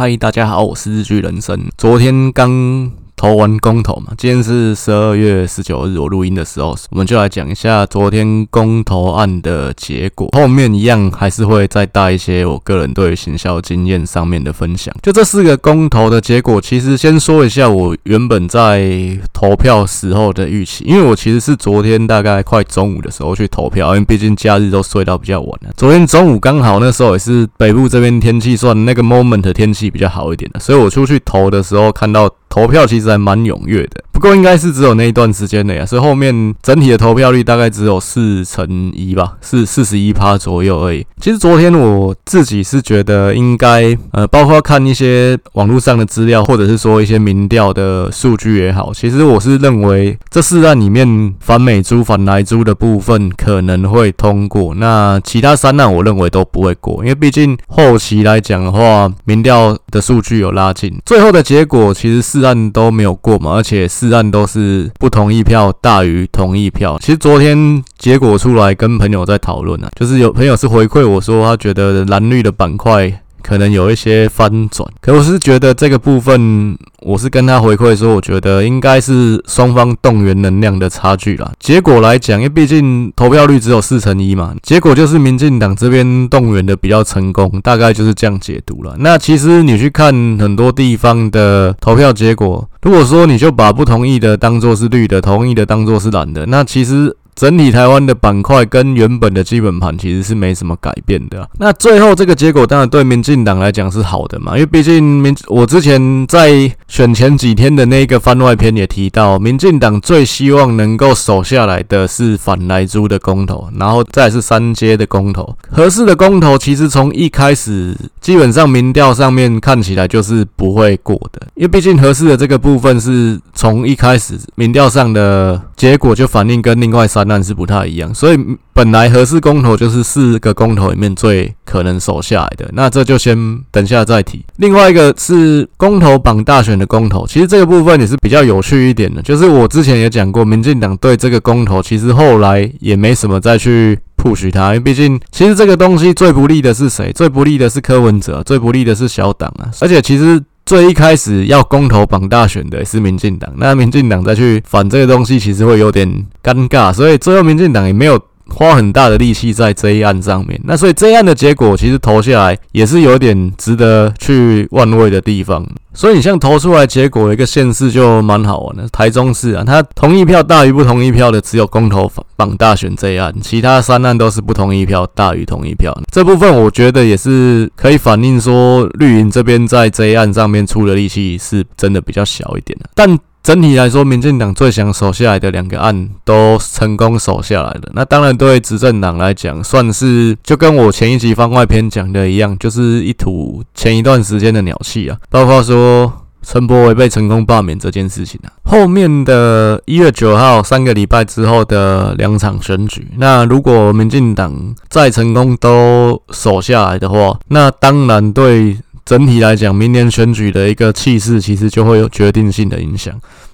嗨，大家好，我是日剧人生。昨天刚。投完公投嘛，今天是十二月十九日，我录音的时候，我们就来讲一下昨天公投案的结果。后面一样还是会再带一些我个人对行销经验上面的分享。就这四个公投的结果，其实先说一下我原本在投票时候的预期，因为我其实是昨天大概快中午的时候去投票，因为毕竟假日都睡到比较晚了。昨天中午刚好那时候也是北部这边天气算那个 moment 天气比较好一点的，所以我出去投的时候看到。投票其实还蛮踊跃的，不过应该是只有那一段时间内啊，所以后面整体的投票率大概只有四成一吧，是四十一趴左右而已。其实昨天我自己是觉得应该，呃，包括看一些网络上的资料，或者是说一些民调的数据也好，其实我是认为这四案里面反美猪、反莱猪的部分可能会通过，那其他三案我认为都不会过，因为毕竟后期来讲的话，民调的数据有拉近，最后的结果其实是。四案都没有过嘛，而且四案都是不同意票大于同意票。其实昨天结果出来，跟朋友在讨论啊，就是有朋友是回馈我说，他觉得蓝绿的板块。可能有一些翻转，可我是觉得这个部分，我是跟他回馈说，我觉得应该是双方动员能量的差距啦。结果来讲，因为毕竟投票率只有四成一嘛，结果就是民进党这边动员的比较成功，大概就是这样解读了。那其实你去看很多地方的投票结果，如果说你就把不同意的当作是绿的，同意的当作是蓝的，那其实。整体台湾的板块跟原本的基本盘其实是没什么改变的。那最后这个结果当然对民进党来讲是好的嘛，因为毕竟民我之前在选前几天的那个番外篇也提到，民进党最希望能够守下来的是反莱猪的公投，然后再是三阶的公投。合适的公投其实从一开始基本上民调上面看起来就是不会过的，因为毕竟合适的这个部分是从一开始民调上的结果就反映跟另外三。但是不太一样，所以本来核四公投就是四个公投里面最可能守下来的，那这就先等下再提。另外一个是公投榜大选的公投，其实这个部分也是比较有趣一点的，就是我之前也讲过，民进党对这个公投其实后来也没什么再去 push 它，因为毕竟其实这个东西最不利的是谁？最不利的是柯文哲，最不利的是小党啊，而且其实。最一开始要公投绑大选的是民进党，那民进党再去反这个东西，其实会有点尴尬，所以最后民进党也没有花很大的力气在这一案上面。那所以这一案的结果，其实投下来也是有点值得去玩味的地方。所以你像投出来结果一个县市就蛮好玩的，台中市啊，他同意票大于不同意票的只有公投榜大选这一案，其他三案都是不同意票大于同意票。这部分我觉得也是可以反映说绿营这边在这一案上面出的力气是真的比较小一点的，但。整体来说，民进党最想守下来的两个案都成功守下来了。那当然，对执政党来讲，算是就跟我前一集番外篇讲的一样，就是一吐前一段时间的鸟气啊。包括说陈柏惟被成功罢免这件事情啊，后面的一月九号三个礼拜之后的两场选举，那如果民进党再成功都守下来的话，那当然对。整体来讲，明年选举的一个气势，其实就会有决定性的影响。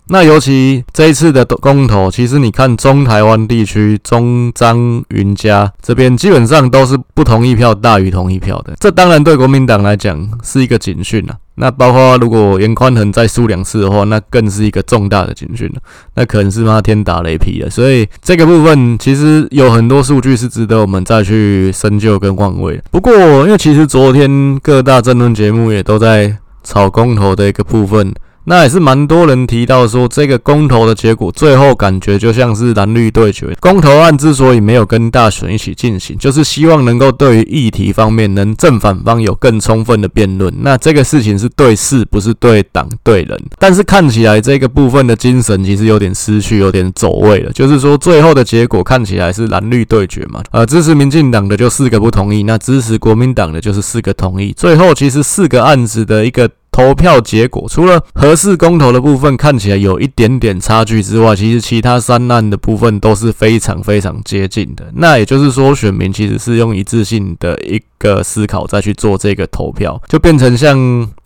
那尤其这一次的公投，其实你看中台湾地区，中彰云嘉这边基本上都是不同意票大于同意票的。这当然对国民党来讲是一个警讯啊。那包括如果严宽恒再输两次的话，那更是一个重大的警讯了。那可能是他天打雷劈了。所以这个部分其实有很多数据是值得我们再去深究跟换位。不过，因为其实昨天各大争论节目也都在炒公投的一个部分。那也是蛮多人提到说，这个公投的结果最后感觉就像是蓝绿对决。公投案之所以没有跟大选一起进行，就是希望能够对于议题方面能正反方有更充分的辩论。那这个事情是对事，不是对党对人。但是看起来这个部分的精神其实有点失去，有点走位了。就是说最后的结果看起来是蓝绿对决嘛，呃，支持民进党的就四个不同意，那支持国民党的就是四个同意。最后其实四个案子的一个。投票结果除了合适公投的部分看起来有一点点差距之外，其实其他三案的部分都是非常非常接近的。那也就是说，选民其实是用一致性的一个思考再去做这个投票，就变成像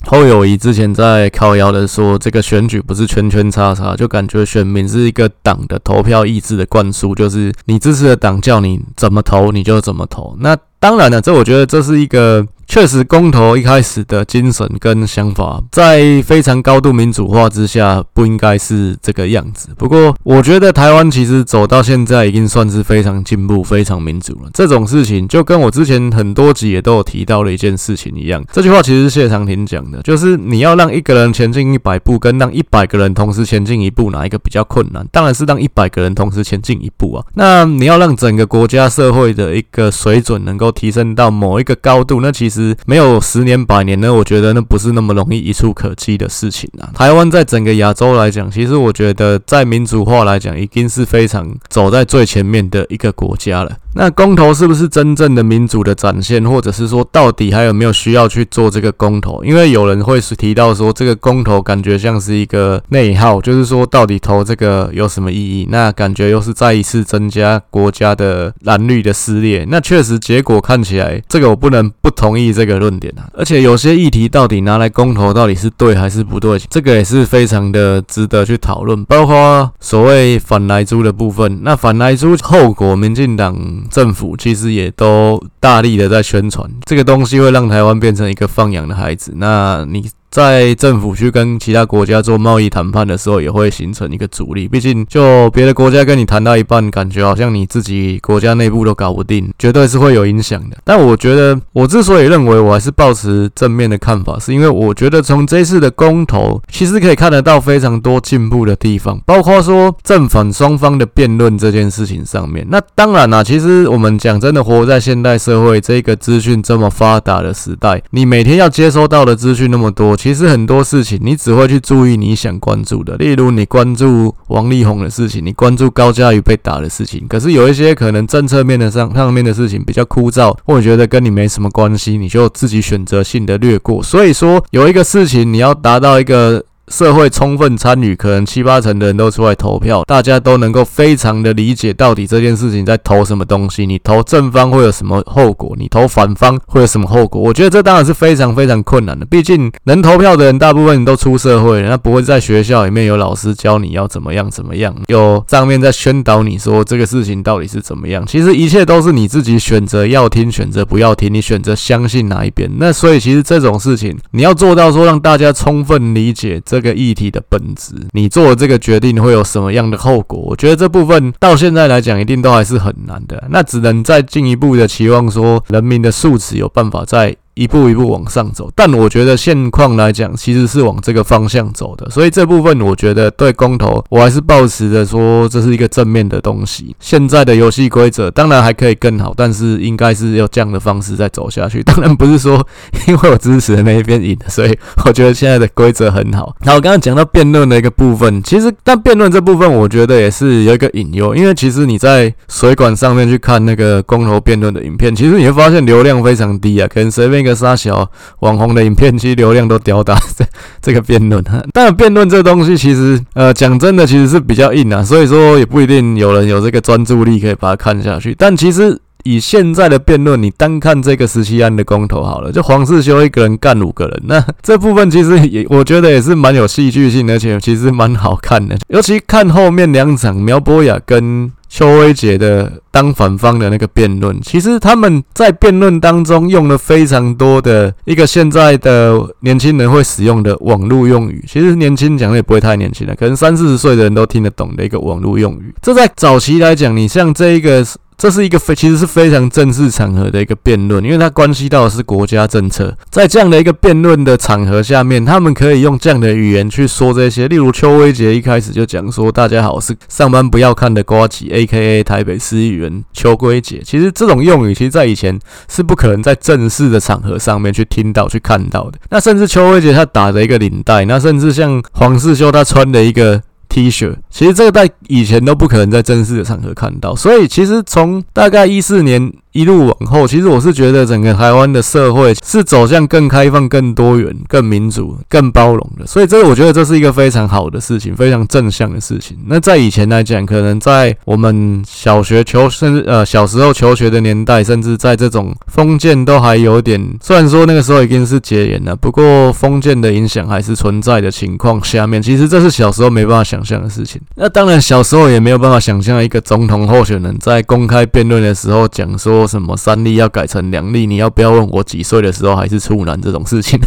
侯友谊之前在靠腰的说，这个选举不是圈圈叉叉，就感觉选民是一个党的投票意志的灌输，就是你支持的党叫你怎么投你就怎么投。那当然了，这我觉得这是一个。确实公投一开始的精神跟想法，在非常高度民主化之下，不应该是这个样子。不过，我觉得台湾其实走到现在，已经算是非常进步、非常民主了。这种事情就跟我之前很多集也都有提到的一件事情一样。这句话其实是谢长廷讲的，就是你要让一个人前进一百步，跟让一百个人同时前进一步，哪一个比较困难？当然是让一百个人同时前进一步啊。那你要让整个国家社会的一个水准能够提升到某一个高度，那其实没有十年、百年呢，我觉得那不是那么容易一触可及的事情啊。台湾在整个亚洲来讲，其实我觉得在民主化来讲，已经是非常走在最前面的一个国家了。那公投是不是真正的民主的展现，或者是说到底还有没有需要去做这个公投？因为有人会是提到说，这个公投感觉像是一个内耗，就是说到底投这个有什么意义？那感觉又是再一次增加国家的蓝绿的撕裂。那确实结果看起来，这个我不能不同意这个论点啊。而且有些议题到底拿来公投，到底是对还是不对？这个也是非常的值得去讨论。包括所谓反莱猪的部分，那反莱猪后果，民进党。政府其实也都大力的在宣传这个东西会让台湾变成一个放养的孩子。那你？在政府去跟其他国家做贸易谈判的时候，也会形成一个阻力。毕竟，就别的国家跟你谈到一半，感觉好像你自己国家内部都搞不定，绝对是会有影响的。但我觉得，我之所以认为我还是抱持正面的看法，是因为我觉得从这次的公投，其实可以看得到非常多进步的地方，包括说正反双方的辩论这件事情上面。那当然啦，其实我们讲真的，活在现代社会这个资讯这么发达的时代，你每天要接收到的资讯那么多。其实很多事情，你只会去注意你想关注的，例如你关注王力宏的事情，你关注高嘉瑜被打的事情。可是有一些可能政策面的上上面的事情比较枯燥，或者觉得跟你没什么关系，你就自己选择性的略过。所以说，有一个事情你要达到一个。社会充分参与，可能七八成的人都出来投票，大家都能够非常的理解到底这件事情在投什么东西。你投正方会有什么后果？你投反方会有什么后果？我觉得这当然是非常非常困难的。毕竟能投票的人大部分都出社会了，那不会在学校里面有老师教你要怎么样怎么样，有上面在宣导你说这个事情到底是怎么样。其实一切都是你自己选择要听，选择不要听，你选择相信哪一边。那所以其实这种事情你要做到说让大家充分理解这。这个议题的本质，你做这个决定会有什么样的后果？我觉得这部分到现在来讲，一定都还是很难的。那只能再进一步的期望说，人民的素质有办法在。一步一步往上走，但我觉得现况来讲，其实是往这个方向走的，所以这部分我觉得对公投，我还是抱持着说这是一个正面的东西。现在的游戏规则当然还可以更好，但是应该是要这样的方式再走下去。当然不是说因为我支持的那一边赢，所以我觉得现在的规则很好。那我刚刚讲到辩论的一个部分，其实但辩论这部分，我觉得也是有一个隐忧，因为其实你在水管上面去看那个公投辩论的影片，其实你会发现流量非常低啊，可能随便那个。沙小网红的影片，其流量都吊打这这个辩论。但，辩论这东西其实，呃，讲真的，其实是比较硬啊，所以说也不一定有人有这个专注力可以把它看下去。但其实以现在的辩论，你单看这个十七案的公投好了，就黄世修一个人干五个人，那 这部分其实也我觉得也是蛮有戏剧性，而且其实蛮好看的。尤其看后面两场苗博雅跟。邱威杰的当反方的那个辩论，其实他们在辩论当中用了非常多的一个现在的年轻人会使用的网络用语。其实年轻讲的也不会太年轻了，可能三四十岁的人都听得懂的一个网络用语。这在早期来讲，你像这一个。这是一个非其实是非常正式场合的一个辩论，因为它关系到的是国家政策。在这样的一个辩论的场合下面，他们可以用这样的语言去说这些。例如邱威杰一开始就讲说：“大家好，是上班不要看的瓜吉，A.K.A. 台北市议员邱威杰。”其实这种用语，其实在以前是不可能在正式的场合上面去听到、去看到的。那甚至邱威杰他打的一个领带，那甚至像黄世修他穿的一个。T 恤，其实这个在以前都不可能在正式的场合看到，所以其实从大概一四年。一路往后，其实我是觉得整个台湾的社会是走向更开放、更多元、更民主、更包容的，所以这个我觉得这是一个非常好的事情，非常正向的事情。那在以前来讲，可能在我们小学求甚至呃小时候求学的年代，甚至在这种封建都还有点，虽然说那个时候已经是戒严了，不过封建的影响还是存在的情况下面，其实这是小时候没办法想象的事情。那当然小时候也没有办法想象一个总统候选人在公开辩论的时候讲说。说什么三例要改成两例，你要不要问我几岁的时候还是处男这种事情？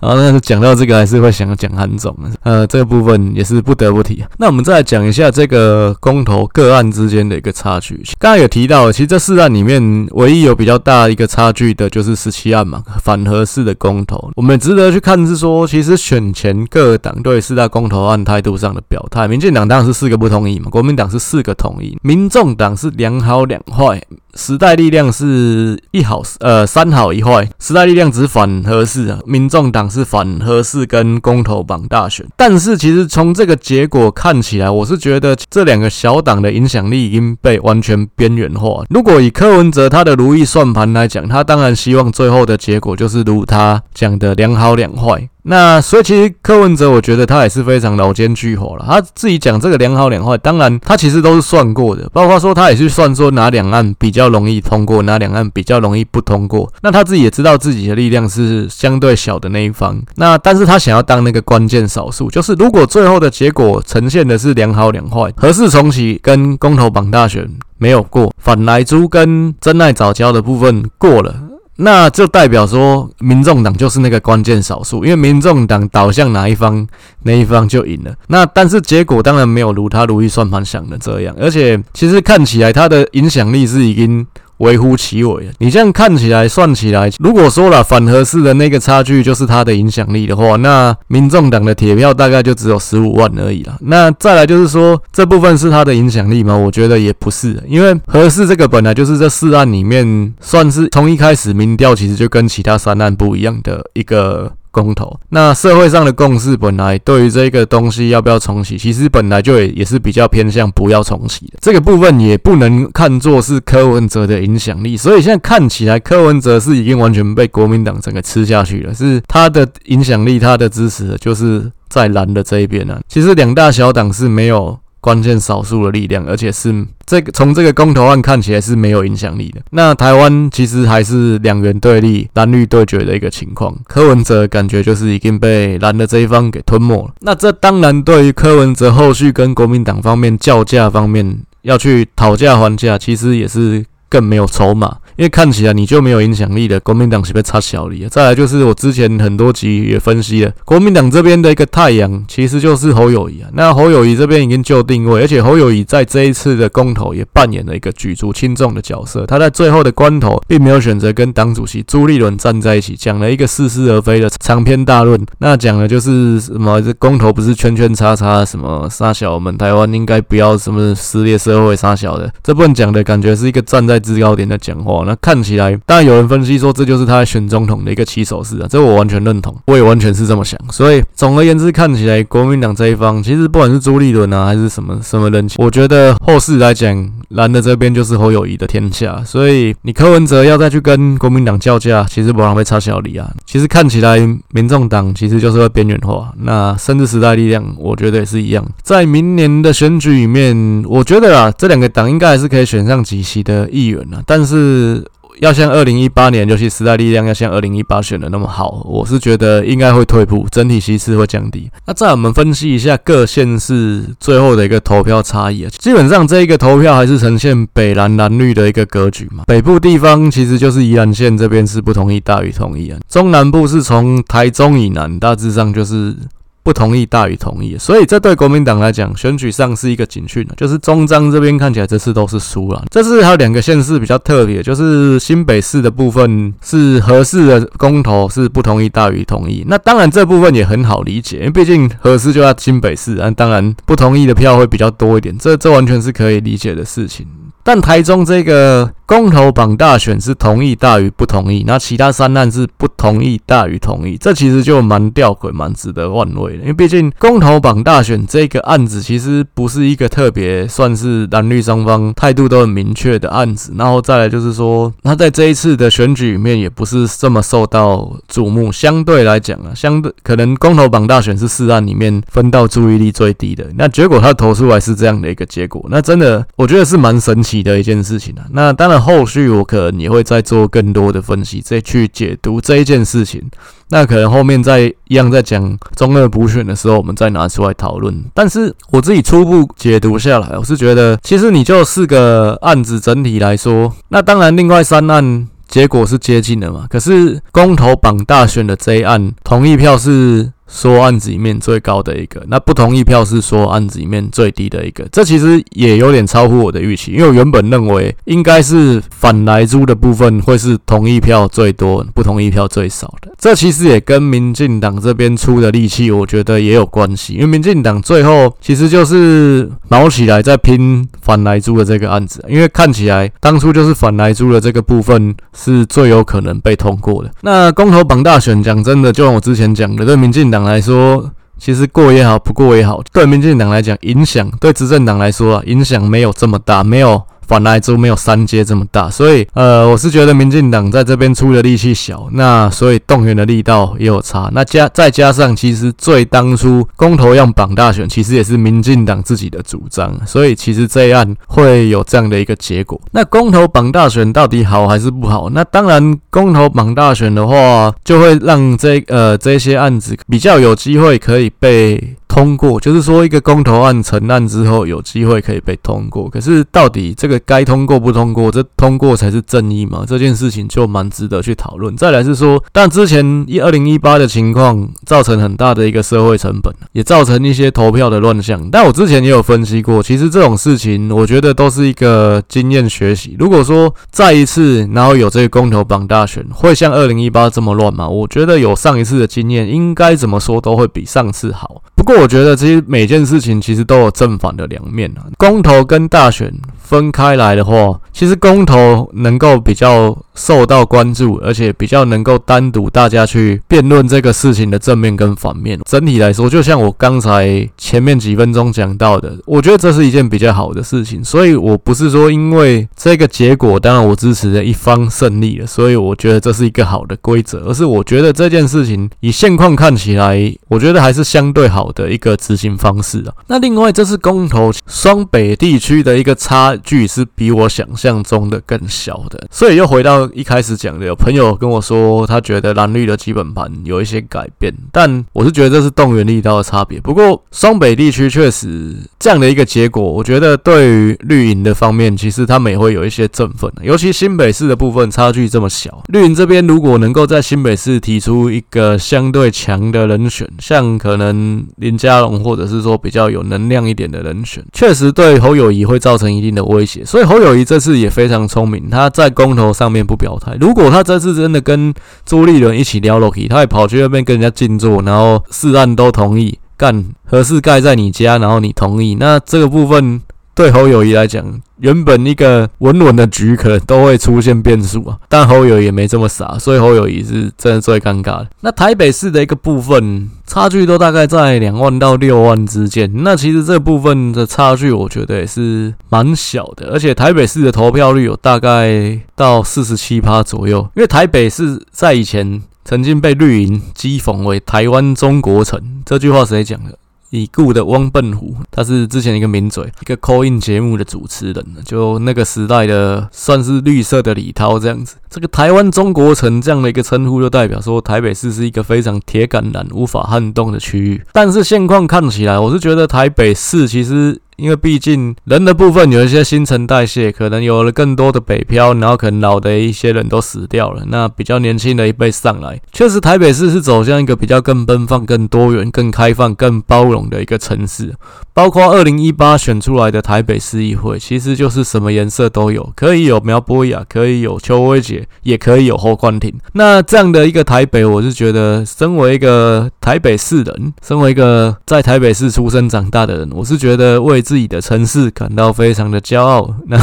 然后但是讲到这个还是会想讲韩总，呃，这个部分也是不得不提。那我们再来讲一下这个公投个案之间的一个差距。刚才有提到，其实这四案里面唯一有比较大一个差距的就是十七案嘛，反核四的公投。我们值得去看是说，其实选前各党对四大公投案态度上的表态，民进党当然是四个不同意嘛，国民党是四个同意，民众党是两好两坏。时代力量是一好，呃，三好一坏。时代力量只反核四啊，民众党是反核四跟公投绑大选。但是其实从这个结果看起来，我是觉得这两个小党的影响力已经被完全边缘化。如果以柯文哲他的如意算盘来讲，他当然希望最后的结果就是如他讲的两好两坏。那所以其实柯文哲，我觉得他也是非常老奸巨猾了。他自己讲这个两好两坏，当然他其实都是算过的，包括说他也去算说哪两岸比较容易通过，哪两岸比较容易不通过。那他自己也知道自己的力量是相对小的那一方。那但是他想要当那个关键少数，就是如果最后的结果呈现的是两好两坏，核四重启跟公投绑大选没有过，反莱猪跟真爱早教的部分过了。那就代表说，民众党就是那个关键少数，因为民众党倒向哪一方，哪一方就赢了。那但是结果当然没有如他如意算盘想的这样，而且其实看起来他的影响力是已经。微乎其微，你这样看起来算起来，如果说了反核四的那个差距就是他的影响力的话，那民众党的铁票大概就只有十五万而已了。那再来就是说，这部分是他的影响力吗？我觉得也不是，因为合适这个本来就是这四案里面算是从一开始民调其实就跟其他三案不一样的一个。公投，那社会上的共识本来对于这个东西要不要重启，其实本来就也也是比较偏向不要重启的。这个部分也不能看作是柯文哲的影响力，所以现在看起来柯文哲是已经完全被国民党整个吃下去了，是他的影响力，他的支持就是在蓝的这一边啊。其实两大小党是没有。关键少数的力量，而且是这个从这个公投案看起来是没有影响力的。那台湾其实还是两元对立、蓝绿对决的一个情况。柯文哲感觉就是已经被蓝的这一方给吞没了。那这当然对于柯文哲后续跟国民党方面叫价方面要去讨价还价，其实也是更没有筹码。因为看起来你就没有影响力的，国民党是被插小李。再来就是我之前很多集也分析了，国民党这边的一个太阳其实就是侯友谊啊。那侯友谊这边已经就定位，而且侯友谊在这一次的公投也扮演了一个举足轻重的角色。他在最后的关头并没有选择跟党主席朱立伦站在一起，讲了一个似是而非的长篇大论。那讲的就是什么这公投不是圈圈叉叉，什么杀小我们台湾应该不要什么撕裂社会杀小的。这部分讲的感觉是一个站在制高点的讲话。那看起来，当然有人分析说这就是他选总统的一个起手式啊，这我完全认同，我也完全是这么想。所以总而言之，看起来国民党这一方，其实不管是朱立伦啊，还是什么什么人，我觉得后世来讲，蓝的这边就是侯友谊的天下。所以你柯文哲要再去跟国民党叫价，其实不然会插小李啊。其实看起来，民众党其实就是会边缘化。那甚至时代力量，我觉得也是一样。在明年的选举里面，我觉得啊，这两个党应该还是可以选上几席的议员啊，但是。要像二零一八年，尤其时代力量要像二零一八选的那么好，我是觉得应该会退步，整体席次会降低。那再我们分析一下各县市最后的一个投票差异啊，基本上这一个投票还是呈现北蓝蓝绿的一个格局嘛。北部地方其实就是宜兰县这边是不同意大于同意啊，中南部是从台中以南，大致上就是。不同意大于同意，所以这对国民党来讲，选举上是一个警讯，就是中彰这边看起来这次都是输了。这次还有两个县市比较特别，就是新北市的部分是核四的公投是不同意大于同意。那当然这部分也很好理解，因为毕竟核四就在新北市，那当然不同意的票会比较多一点，这这完全是可以理解的事情。但台中这个。公投绑大选是同意大于不同意，那其他三案是不同意大于同意，这其实就蛮吊诡、蛮值得玩味的。因为毕竟公投绑大选这个案子其实不是一个特别算是蓝绿双方态度都很明确的案子，然后再来就是说，他在这一次的选举里面也不是这么受到瞩目。相对来讲啊，相对可能公投绑大选是四案里面分到注意力最低的，那结果他投出来是这样的一个结果，那真的我觉得是蛮神奇的一件事情啊。那当然。后续我可能也会再做更多的分析，再去解读这一件事情。那可能后面再一样在讲中二补选的时候，我们再拿出来讨论。但是我自己初步解读下来，我是觉得，其实你就四个案子整体来说，那当然另外三案结果是接近的嘛。可是公投榜大选的这一案，同意票是。说案子里面最高的一个，那不同意票是说案子里面最低的一个，这其实也有点超乎我的预期，因为我原本认为应该是反莱猪的部分会是同意票最多，不同意票最少的。这其实也跟民进党这边出的力气，我觉得也有关系，因为民进党最后其实就是卯起来在拼反莱猪的这个案子，因为看起来当初就是反莱猪的这个部分是最有可能被通过的。那公投榜大选，讲真的，就像我之前讲的，对民进党。来说，其实过也好，不过也好，对民进党来讲，影响对执政党来说啊，影响没有这么大，没有。反莱猪没有三阶这么大，所以呃，我是觉得民进党在这边出的力气小，那所以动员的力道也有差。那加再加上，其实最当初公投要绑大选，其实也是民进党自己的主张，所以其实这一案会有这样的一个结果。那公投绑大选到底好还是不好？那当然，公投绑大选的话，就会让这呃这些案子比较有机会可以被。通过就是说，一个公投案成案之后，有机会可以被通过。可是，到底这个该通过不通过，这通过才是正义嘛？这件事情就蛮值得去讨论。再来是说，但之前一二零一八的情况造成很大的一个社会成本，也造成一些投票的乱象。但我之前也有分析过，其实这种事情，我觉得都是一个经验学习。如果说再一次，然后有这个公投绑大选，会像二零一八这么乱吗？我觉得有上一次的经验，应该怎么说都会比上次好。不过，我觉得其实每件事情其实都有正反的两面啊。公投跟大选分开来的话，其实公投能够比较受到关注，而且比较能够单独大家去辩论这个事情的正面跟反面。整体来说，就像我刚才前面几分钟讲到的，我觉得这是一件比较好的事情。所以我不是说因为这个结果，当然我支持的一方胜利了，所以我觉得这是一个好的规则，而是我觉得这件事情以现况看起来，我觉得还是相对好的一个执行方式啊。那另外，这次公投双北地区的一个差距是比我想象中的更小的，所以又回到。一开始讲的，有朋友跟我说，他觉得蓝绿的基本盘有一些改变，但我是觉得这是动员力道的差别。不过双北地区确实这样的一个结果，我觉得对于绿营的方面，其实他们也会有一些振奋。尤其新北市的部分差距这么小，绿营这边如果能够在新北市提出一个相对强的人选，像可能林佳龙或者是说比较有能量一点的人选，确实对侯友谊会造成一定的威胁。所以侯友谊这次也非常聪明，他在公投上面不。表态，如果他这次真的跟朱立伦一起撩落去，他也跑去那边跟人家静坐，然后四案都同意干，合适盖在你家，然后你同意，那这个部分对侯友谊来讲。原本一个稳稳的局，可能都会出现变数啊。但侯友也没这么傻，所以侯友谊是真的最尴尬的。那台北市的一个部分差距都大概在两万到六万之间。那其实这部分的差距，我觉得也是蛮小的。而且台北市的投票率有大概到四十七趴左右。因为台北市在以前曾经被绿营讥讽为“台湾中国城”，这句话谁讲的？已故的汪笨虎，他是之前一个名嘴，一个 call in 节目的主持人，就那个时代的算是绿色的李涛这样子。这个台湾中国城这样的一个称呼，就代表说台北市是一个非常铁杆男、无法撼动的区域。但是现况看起来，我是觉得台北市其实。因为毕竟人的部分有一些新陈代谢，可能有了更多的北漂，然后可能老的一些人都死掉了，那比较年轻的一辈上来，确实台北市是走向一个比较更奔放、更多元、更开放、更包容的一个城市。包括二零一八选出来的台北市议会，其实就是什么颜色都有，可以有苗博雅，可以有邱威杰，也可以有侯冠廷。那这样的一个台北，我是觉得，身为一个台北市人，身为一个在台北市出生长大的人，我是觉得为自己的城市感到非常的骄傲。那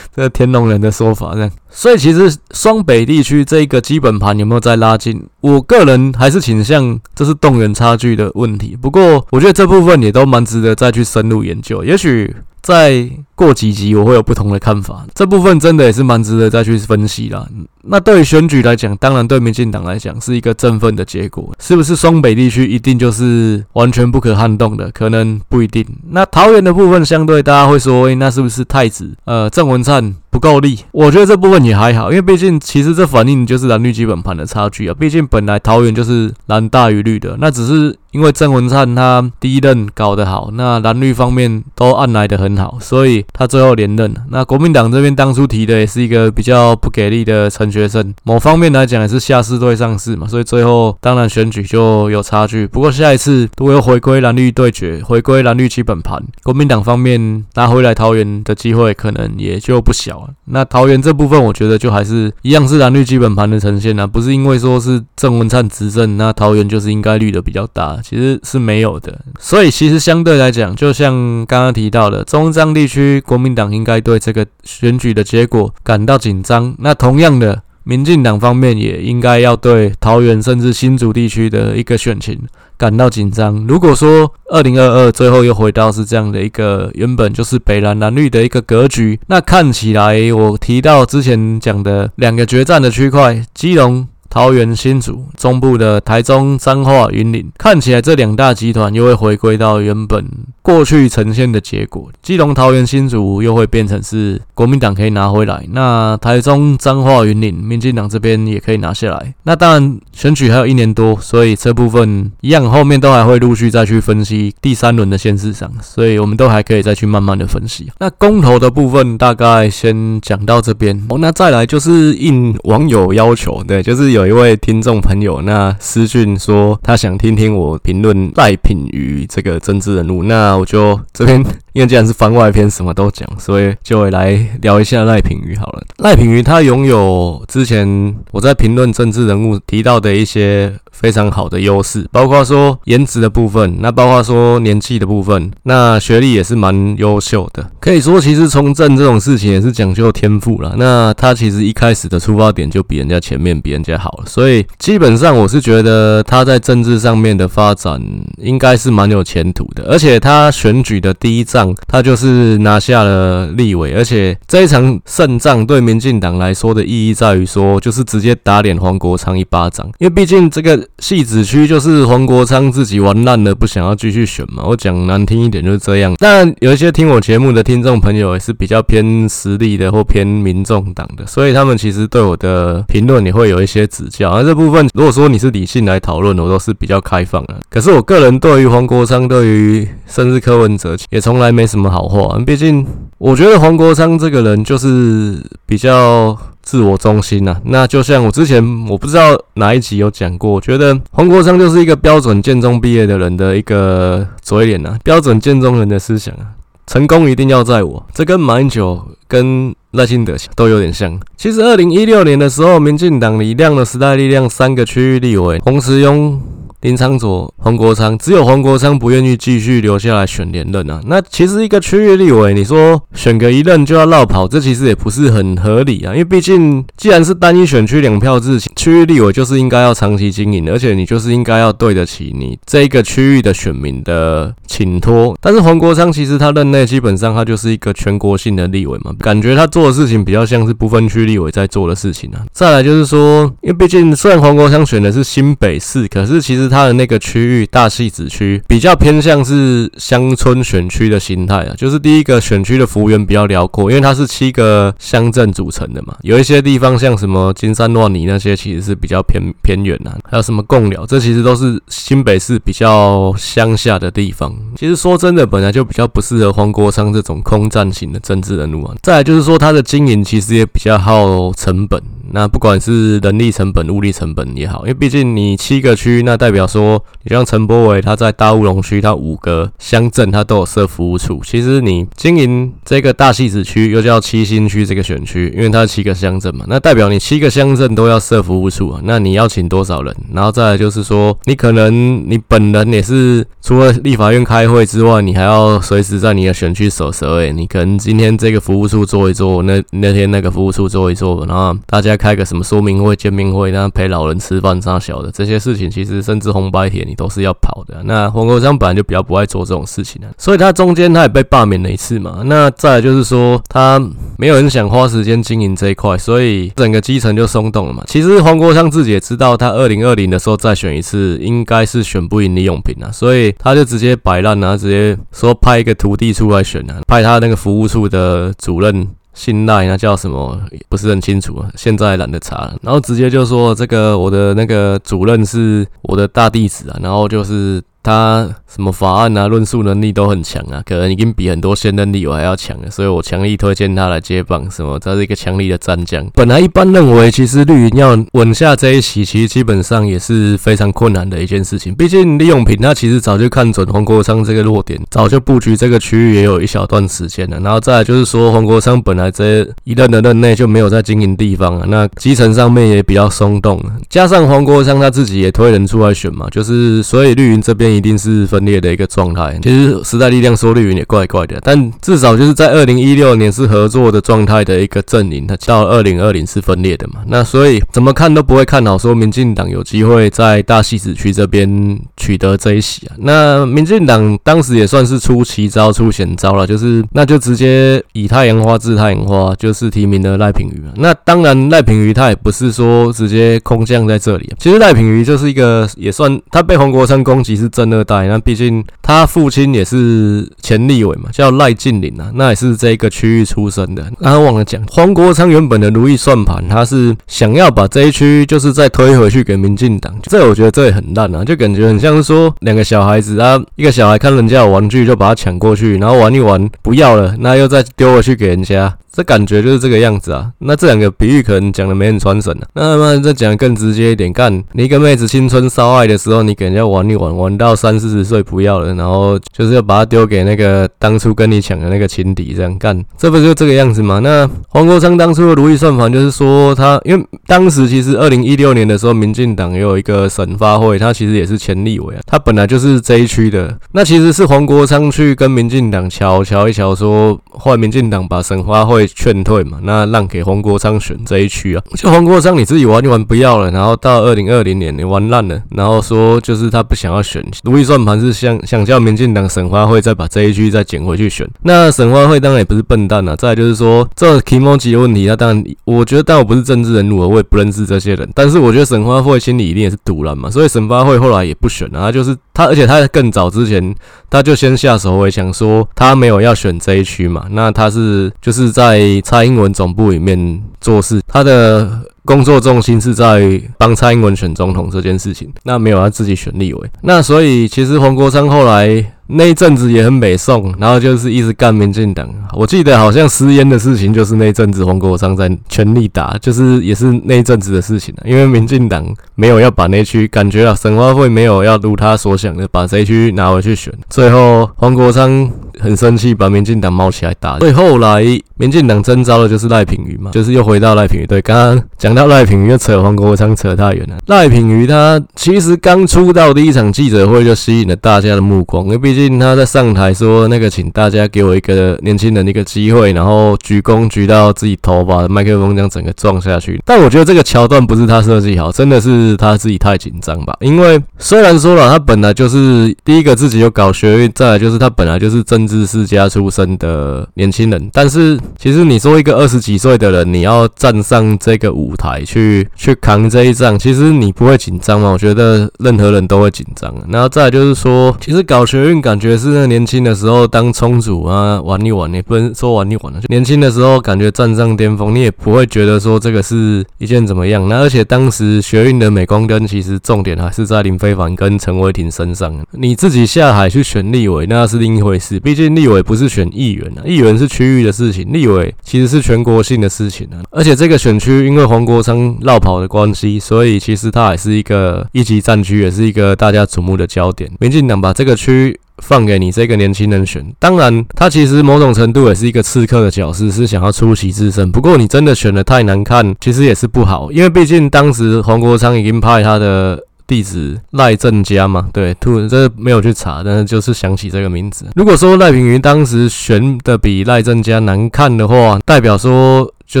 这个天龙人的说法这样。所以其实双北地区这个基本盘有没有在拉近？我个人还是倾向这是动员差距的问题。不过我觉得这部分也都蛮值得再去深入研究。也许再过几集我会有不同的看法。这部分真的也是蛮值得再去分析啦。那对于选举来讲，当然对民进党来讲是一个振奋的结果。是不是双北地区一定就是完全不可撼动的？可能不一定。那桃园的部分相对大家会说，欸，那是不是太子呃郑文灿？不够力。我觉得这部分也还好，因为毕竟其实这反映就是蓝绿基本盘的差距啊。毕竟本来桃园就是蓝大于绿的，那只是。因为郑文灿他第一任搞得好，那蓝绿方面都按来的很好，所以他最后连任。那国民党这边当初提的也是一个比较不给力的陈学圣，某方面来讲也是下士对上士嘛，所以最后当然选举就有差距。不过下一次如果又回归蓝绿对决，回归蓝绿基本盘，国民党方面拿回来桃园的机会可能也就不小那桃园这部分我觉得就还是一样是蓝绿基本盘的呈现啊，不是因为说是郑文灿执政，那桃园就是应该绿的比较大。其实是没有的，所以其实相对来讲，就像刚刚提到的，中彰地区国民党应该对这个选举的结果感到紧张。那同样的，民进党方面也应该要对桃园甚至新竹地区的一个选情感到紧张。如果说二零二二最后又回到是这样的一个原本就是北蓝南绿的一个格局，那看起来我提到之前讲的两个决战的区块，基隆。桃园新竹中部的台中彰化云林，看起来这两大集团又会回归到原本过去呈现的结果。基隆桃园新竹又会变成是国民党可以拿回来，那台中彰化云林，民进党这边也可以拿下来。那当然选举还有一年多，所以这部分一样后面都还会陆续再去分析第三轮的县市长，所以我们都还可以再去慢慢的分析。那公投的部分大概先讲到这边哦，那再来就是应网友要求，对，就是有。有一位听众朋友，那私讯说他想听听我评论赖品妤这个政治人物，那我就这边因为既然是番外篇，什么都讲，所以就会来聊一下赖品妤好了。赖品妤他拥有之前我在评论政治人物提到的一些。非常好的优势，包括说颜值的部分，那包括说年纪的部分，那学历也是蛮优秀的。可以说，其实从政这种事情也是讲究天赋啦。那他其实一开始的出发点就比人家前面，比人家好了，所以基本上我是觉得他在政治上面的发展应该是蛮有前途的。而且他选举的第一站他就是拿下了立委，而且这一场胜仗对民进党来说的意义在于说，就是直接打脸黄国昌一巴掌，因为毕竟这个。戏子区就是黄国昌自己玩烂了，不想要继续选嘛。我讲难听一点就是这样。但有一些听我节目的听众朋友也是比较偏实力的或偏民众党的，所以他们其实对我的评论也会有一些指教。而这部分如果说你是理性来讨论，我都是比较开放的。可是我个人对于黄国昌，对于甚至柯文哲也从来没什么好话。毕竟我觉得黄国昌这个人就是比较。自我中心呐、那就像我之前我不知道哪一集有讲过，我觉得黄国昌就是一个标准建中毕业的人的一个嘴脸呐，标准建中人的思想啊，成功一定要在我，这跟马英九跟赖清德都有点像。其实二零一六年的时候，民进党李亮的时代力量三个区域立委，洪慈庸。林昶佐、黄国昌，只有黄国昌不愿意继续留下来选连任啊。那其实一个区域立委，你说选个一任就要绕跑，这其实也不是很合理啊。因为毕竟既然是单一选区两票制，区域立委就是应该要长期经营，而且你就是应该要对得起你这一个区域的选民的请托。但是黄国昌其实他任内基本上他就是一个全国性的立委嘛，感觉他做的事情比较像是不分区立委在做的事情啊。再来就是说，因为毕竟虽然黄国昌选的是新北市，可是其实它的那个区域大汐止区比较偏向是乡村选区的形态啊，就是第一个选区的幅员比较辽阔，因为它是七个乡镇组成的嘛。有一些地方像什么金山万里那些，其实是比较偏偏远啊，还有什么贡寮，这其实都是新北市比较乡下的地方。其实说真的，本来就比较不适合黄国昌这种空战型的政治人物啊。再来就是说，他的经营其实也比较耗成本。那不管是人力成本、物力成本也好，因为毕竟你七个区，那代表说，你像陈柏伟他在大乌龙区，他五个乡镇他都有设服务处。其实你经营这个大戏子区，又叫七星区这个选区，因为它七个乡镇嘛，那代表你七个乡镇都要设服务处啊。那你要请多少人？然后再来就是说，你可能你本人也是除了立法院开会之外，你还要随时在你的选区守守卫。你可能今天这个服务处做一做，那那天那个服务处做一做，然后大家。开个什么说明会、见面会，然后陪老人吃饭、啥小的这些事情，其实甚至红白帖你都是要跑的。那黄国昌本来就比较不爱做这种事情的，所以他中间他也被罢免了一次嘛。那再来就是说，他没有人想花时间经营这一块，所以整个基层就松动了嘛。其实黄国昌自己也知道，他二零二零的时候再选一次，应该是选不赢李永平啊，所以他就直接摆烂啊，直接说派一个徒弟出来选啊，派他那个服务处的主任。信赖，那叫什么？不是很清楚，现在懒得查了。然后直接就说这个我的那个主任是我的大弟子啊，然后就是。他什么法案啊，论述能力都很强啊，可能已经比很多现任立委还要强了，所以我强力推荐他来接棒。什么，他是一个强力的战将。本来一般认为，其实绿营要稳下这一席，其实基本上也是非常困难的一件事情。毕竟李永平他其实早就看准黄国昌这个弱点，早就布局这个区域也有一小段时间了。然后再来就是说，黄国昌本来这一任的任内就没有在经营地方啊，那基层上面也比较松动，加上黄国昌他自己也推人出来选嘛，就是所以绿营这边。一定是分裂的一个状态。其实时代力量说绿云也怪怪的，但至少就是在二零一六年是合作的状态的一个阵营，它到二零二零是分裂的嘛。那所以怎么看都不会看好说民进党有机会在大汐止区这边取得这一席啊。那民进党当时也算是出奇招、出险招了，就是那就直接以太阳花治太阳花，就是提名了赖品妤。那当然赖品妤他也不是说直接空降在这里，其实赖品妤就是一个也算他被黄国昌攻击是。正二代，那毕竟他父亲也是前立委嘛，叫赖静林啊，那也是这个区域出身的。刚刚忘了讲，黄国昌原本的如意算盘，他是想要把这一区就是再推回去给民进党，这我觉得这也很烂啊，就感觉很像是说两个小孩子啊，一个小孩看人家有玩具就把它抢过去，然后玩一玩不要了，那又再丢回去给人家。这感觉就是这个样子啊，那这两个比喻可能讲的没很传神啊。那么再讲更直接一点，干你一个妹子青春骚爱的时候，你给人家玩一玩，玩到三四十岁不要了，然后就是要把它丢给那个当初跟你抢的那个情敌，这样干，这不就这个样子吗？那黄国昌当初的如意算盘就是说他，因为当时其实二零一六年的时候，民进党也有一个省发会，他其实也是前立委啊，他本来就是这一区的。那其实是黄国昌去跟民进党瞧瞧一瞧，说换民进党把省发会。劝退嘛，那让给黄国昌选这一区啊。就黄国昌你自己玩一玩不要了，然后到二零二零年你玩烂了，然后说就是他不想要选。如意算盘是想想叫民进党省发会再把这一区再捡回去选。那省发会当然也不是笨蛋啊。再就是说这提莫吉的问题，他当然我觉得，但我不是政治人物，我也不认识这些人。但是我觉得省发会心里一定也是堵了嘛，所以省发会后来也不选了。他就是他，而且他更早之前他就先下手为强，说他没有要选这一区嘛。那他是就是在。在蔡英文总部里面做事，他的工作重心是在帮蔡英文选总统这件事情，那没有他自己选立委。那所以其实黄国昌后来。那一阵子也很北宋，然后就是一直干民进党。我记得好像私烟的事情，就是那一阵子黄国昌在全力打，就是也是那一阵子的事情。因为民进党没有要把那区，感觉啊，省花会没有要如他所想的把这区拿回去选。最后黄国昌很生气，把民进党猫起来打。所以后来民进党征召的就是赖品妤嘛，就是又回到赖品妤。对，刚刚讲到赖品妤，又扯黄国昌扯太远了。赖品妤他其实刚出道第一场记者会就吸引了大家的目光，因为毕竟。他在上台说：“那个，请大家给我一个年轻人一个机会。”然后鞠躬鞠到自己头，把麦克风将整个撞下去。但我觉得这个桥段不是他设计好，真的是他自己太紧张吧？因为虽然说了，他本来就是第一个自己有搞学运，再来就是他本来就是政治世家出身的年轻人。但是其实你说一个二十几岁的人，你要站上这个舞台 去去扛这一仗，其实你不会紧张吗？我觉得任何人都会紧张。然后再就是说，其实搞学运感。觉是那年轻的时候当冲组啊，玩一玩，也不能说玩一玩了。就年轻的时候感觉站上巅峰，你也不会觉得说这个是一件怎么样。那而且当时学运的镁光灯其实重点还是在林非凡跟陈伟霆身上。你自己下海去选立委，那是另一回事。毕竟立委不是选议员啊，议员是区域的事情，立委其实是全国性的事情啊。而且这个选区因为黄国国昌绕跑的关系，所以其实它还是一个一级战区，也是一个大家瞩目的焦点。民进党把这个区。放给你这个年轻人选，当然他其实某种程度也是一个刺客的角色，是想要出奇制胜。不过你真的选得太难看，其实也是不好，因为毕竟当时黄国昌已经派他的弟子赖正佳嘛，对，突然这没有去查，但是就是想起这个名字。如果说赖品妤当时选的比赖正佳难看的话，代表说就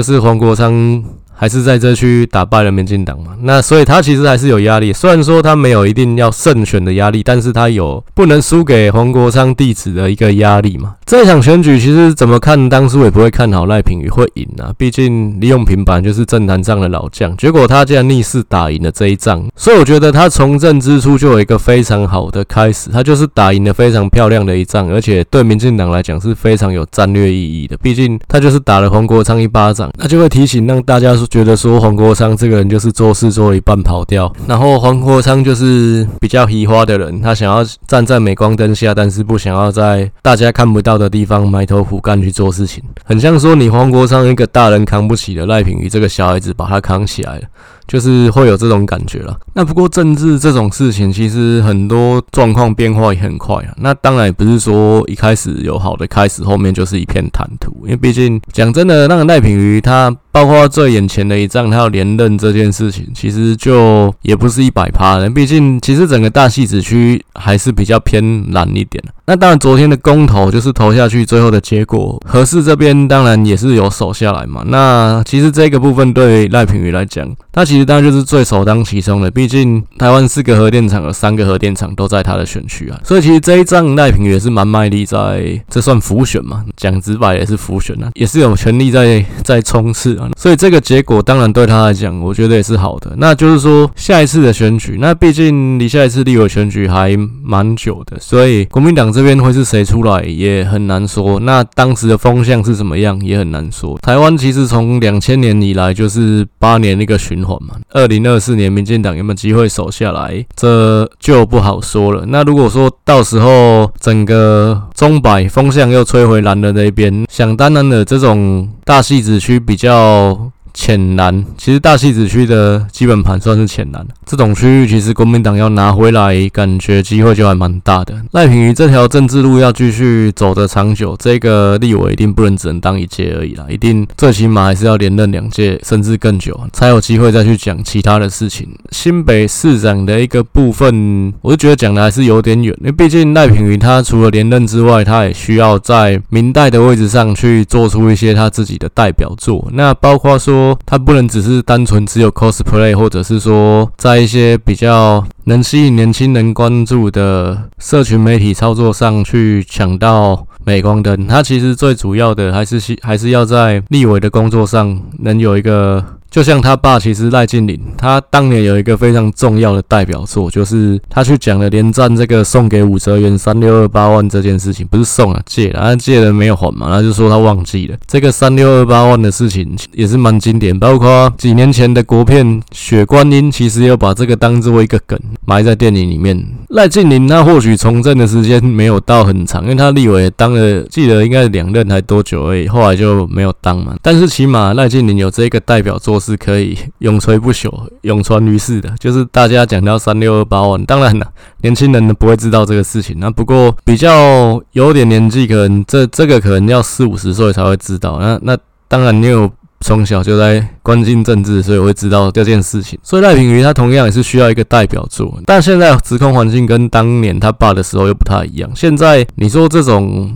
是黄国昌还是在这区打败了民进党嘛？那所以他其实还是有压力。虽然说他没有一定要胜选的压力，但是他有不能输给黄国昌弟子的一个压力嘛。这场选举其实怎么看，当初也不会看好赖品妤会赢啊。毕竟李永平本来就是政坛上的老将，结果他竟然逆势打赢了这一仗。所以我觉得他从政之初就有一个非常好的开始，他就是打赢了非常漂亮的一仗，而且对民进党来讲是非常有战略意义的。毕竟他就是打了黄国昌一巴掌，那就会提醒让大家说。觉得说黄国昌这个人就是做事做一半跑掉，然后黄国昌就是比较皮花的人，他想要站在镁光灯下，但是不想要在大家看不到的地方埋头苦干去做事情，很像说你黄国昌一个大人扛不起的赖品妤这个小孩子把他扛起来了。就是会有这种感觉了。那不过政治这种事情，其实很多状况变化也很快啊。那当然也不是说一开始有好的开始，后面就是一片坦途。因为毕竟讲真的，那个赖品妤他包括最眼前的一仗，他要连任这件事情，其实就也不是一百趴的。毕竟其实整个大戏子区还是比较偏蓝一点。那当然昨天的公投就是投下去，最后的结果，核四这边当然也是有守下来嘛。那其实这个部分对赖品妤来讲，他其其实当然就是最首当其冲的，毕竟台湾四个核电厂有三个核电厂都在他的选区啊，所以其实这一仗赖平也是蛮卖力在，这算浮选嘛，讲直白也是浮选啊，也是有权力在在冲刺啊，所以这个结果当然对他来讲，我觉得也是好的。那就是说下一次的选举，那毕竟离下一次立委选举还蛮久的，所以国民党这边会是谁出来也很难说。那当时的风向是怎么样也很难说。台湾其实从两千年以来就是八年一个循环二零二四年，民进党有没有机会守下来，这就不好说了。那如果说到时候整个中摆风向又吹回蓝的那边，想当然的这种大戏子区比较。浅蓝，其实大戏子区的基本盘算是浅蓝，这种区域其实国民党要拿回来，感觉机会就还蛮大的。赖品妤这条政治路要继续走得长久，这个立委一定不能只能当一届而已啦，一定最起码还是要连任两届，甚至更久，才有机会再去讲其他的事情。新北市长的一个部分，我就觉得讲的还是有点远，因为毕竟赖品妤他除了连任之外，他也需要在民代的位置上去做出一些他自己的代表作，那包括说。它不能只是单纯只有 cosplay，或者是说在一些比较能吸引年轻人关注的社群媒体操作上去抢到镁光灯。它其实最主要的还是还是要在立委的工作上能有一个。就像他爸，其实赖清德，他当年有一个非常重要的代表作，就是他去讲了连战这个送给武则元三六二八万这件事情，不是送啊，借了，他借了没有还嘛，他就说他忘记了这个三六二八万的事情，也是蛮经典。包括几年前的国片《血观音》，其实又把这个当作一个梗埋在电影里面。赖清德他或许从政的时间没有到很长，因为他立委当了，记得应该是两任还多久而已，后来就没有当嘛。但是起码赖清德有这个代表作。是可以永垂不朽、永传于世的，就是大家讲到三六二八万，当然了，年轻人不会知道这个事情。那不过比较有点年纪，可能这 这个可能要四五十岁才会知道。那那当然，你有从小就在关心政治，所以会知道这件事情。所以赖品妤他同样也是需要一个代表作，但现在时空环境跟当年他爸的时候又不太一样。现在你说这种。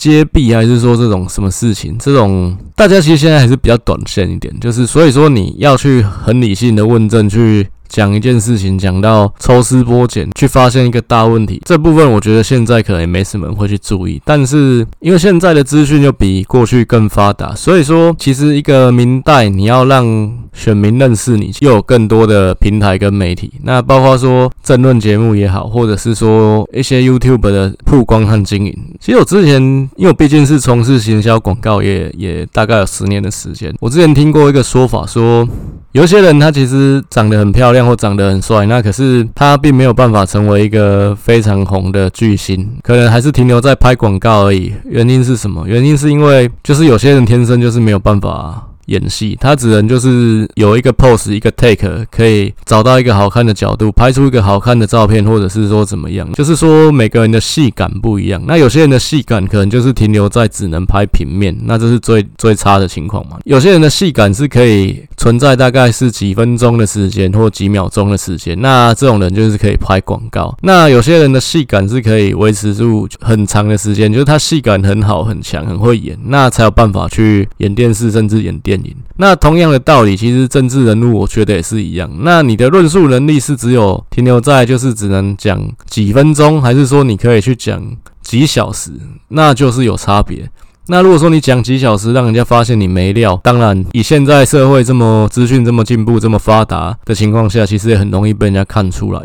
接臂还是说这种什么事情？这种大家其实现在还是比较短线一点，就是所以说你要去很理性的问政去。讲一件事情，讲到抽丝剥茧，去发现一个大问题，这部分我觉得现在可能也没什么人会去注意。但是因为现在的资讯又比过去更发达，所以说其实一个民代你要让选民认识你，又有更多的平台跟媒体。那包括说政论节目也好，或者是说一些 YouTube 的曝光和经营。其实我之前因为我毕竟是从事行销广告业，也大概有十年的时间。我之前听过一个说法说。有些人他其实长得很漂亮或长得很帅，那可是他并没有办法成为一个非常红的巨星，可能还是停留在拍广告而已。原因是什么？原因是因为就是有些人天生就是没有办法。演戏，他只能就是有一个 pose，一个 take，可以找到一个好看的角度，拍出一个好看的照片，或者是说怎么样，就是说每个人的戏感不一样。那有些人的戏感可能就是停留在只能拍平面，那这是最最差的情况嘛。有些人的戏感是可以存在大概是几分钟的时间或几秒钟的时间，那这种人就是可以拍广告。那有些人的戏感是可以维持住很长的时间，就是他戏感很好、很强、很会演，那才有办法去演电视，甚至演电那同样的道理，其实政治人物我觉得也是一样。那你的论述能力是只有停留在就是只能讲几分钟，还是说你可以去讲几小时？那就是有差别。那如果说你讲几小时，让人家发现你没料，当然以现在社会这么资讯这么进步、这么发达的情况下，其实也很容易被人家看出来。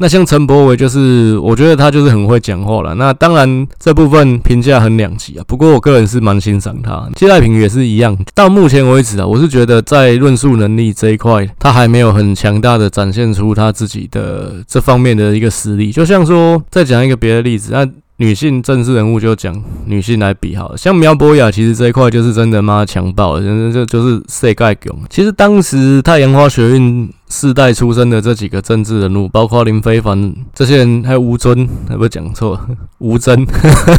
那像陈柏惟，就是我觉得他就是很会讲话了。那当然这部分评价很两极啊，不过我个人是蛮欣赏他。谢赖品妤也是一样，到目前为止啊，我是觉得在论述能力这一块，他还没有很强大的展现出他自己的这方面的一个实力。就像说，再讲一个别的例子，那。女性政治人物就讲女性来比好了，像苗博雅，其实这一块就是真的妈强爆了，真的就就是世界强。其实当时太阳花学运世代出身的这几个政治人物，包括林非凡这些人，还有吴尊，还不讲错，吴峥，